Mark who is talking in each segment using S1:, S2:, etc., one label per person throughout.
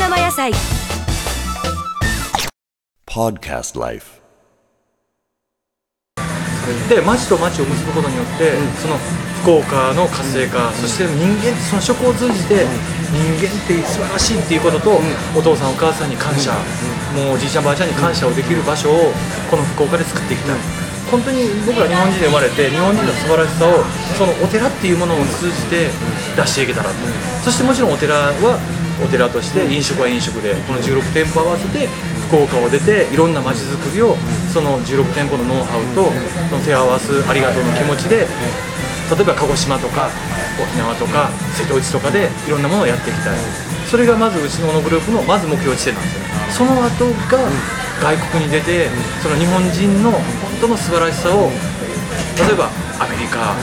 S1: 生野菜。
S2: Podcast Life.
S3: で町と町を結ぶことによって、その福岡の活性化、そして人間その食を通じて人間って素晴らしいっていうことと、お父さんお母さんに感謝、もうおじいちゃんばあちゃんに感謝をできる場所をこの福岡で作っていきた。い、本当に僕ら日本人で生まれて日本人の素晴らしさをそのお寺っていうものを通じて出していけたらと、そしてもちろんお寺はお寺として飲食は飲食でこの16店舗合わせて福岡を出ていろんな街づくりをその16店舗のノウハウとその手を合わすありがとうの気持ちで例えば鹿児島とか沖縄とか瀬戸内とかでいろんなものをやっていきたい。それがまずうちのこのグループのまず目標地点なんですよ。ねその後が外国に出てその日本人の本当の素晴らしさを例えばアメリカ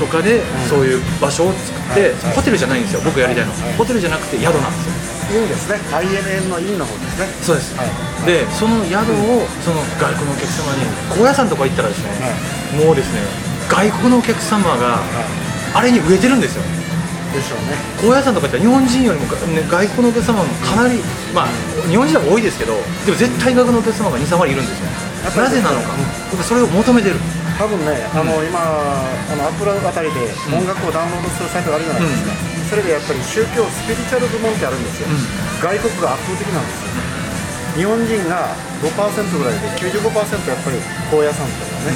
S3: とかでそういう場所を作ってホテルじゃないんですよ僕やりたいの。はホテルじゃなくて宿なんですよ。
S4: いいんですね。INN のインの方ですね。
S3: そうです、でその宿をその外国のお客様に高野山とか行ったらですね、もうですね外国のお客様があれに植えてるんですよ。
S4: でしょうね。
S3: 高野山とか行ったら日本人よりも、ね、外国のお客様もかなりまあ日本人の方が多いですけどでも絶対外国のお客様が23割いるんですよ。なぜなのか、僕はそれを求めてる
S4: 多分ね、あの今あのアップルあたりで音楽をダウンロードするサイトがあるじゃないです。か、それでやっぱり宗教スピリチュアル部門ってあるんですよ、外国が圧倒的なんですよ。日本人が5%ぐらいで95%やっぱり高野山とかね、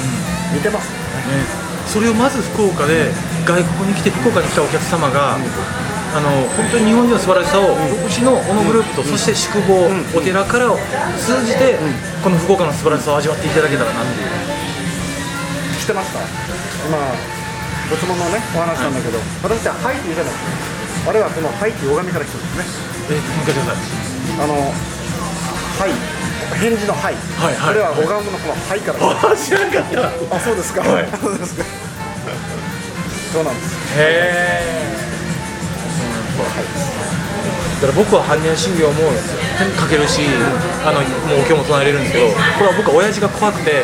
S4: 似てますよね。
S3: ね、それをまず福岡で外国に来て福岡に来たお客様が、あの本当に日本人の素晴らしさを、うちのこのグループと、そして宿坊、お寺からを通じて、この福岡の素晴らしさを味わっていただけたらなっていう。
S4: 知ってました今ご質問のねお話なんだけど、私は「はい」って言うじゃないですかあれはこの「はい」って拝みから来てるんですね
S3: え、もう一回ください。
S4: あの「はい」返事の「はい」
S3: はいはい
S4: これは拝むのこの「はい」から来
S3: あ、知らんかった。
S4: あ、そうですか。
S3: はい
S4: そうですか。そうなんです。
S3: へえ。だから僕は般若心経も手にかけるし、あのもうお経も唱えれるんですけど、これは僕は親父が怖くて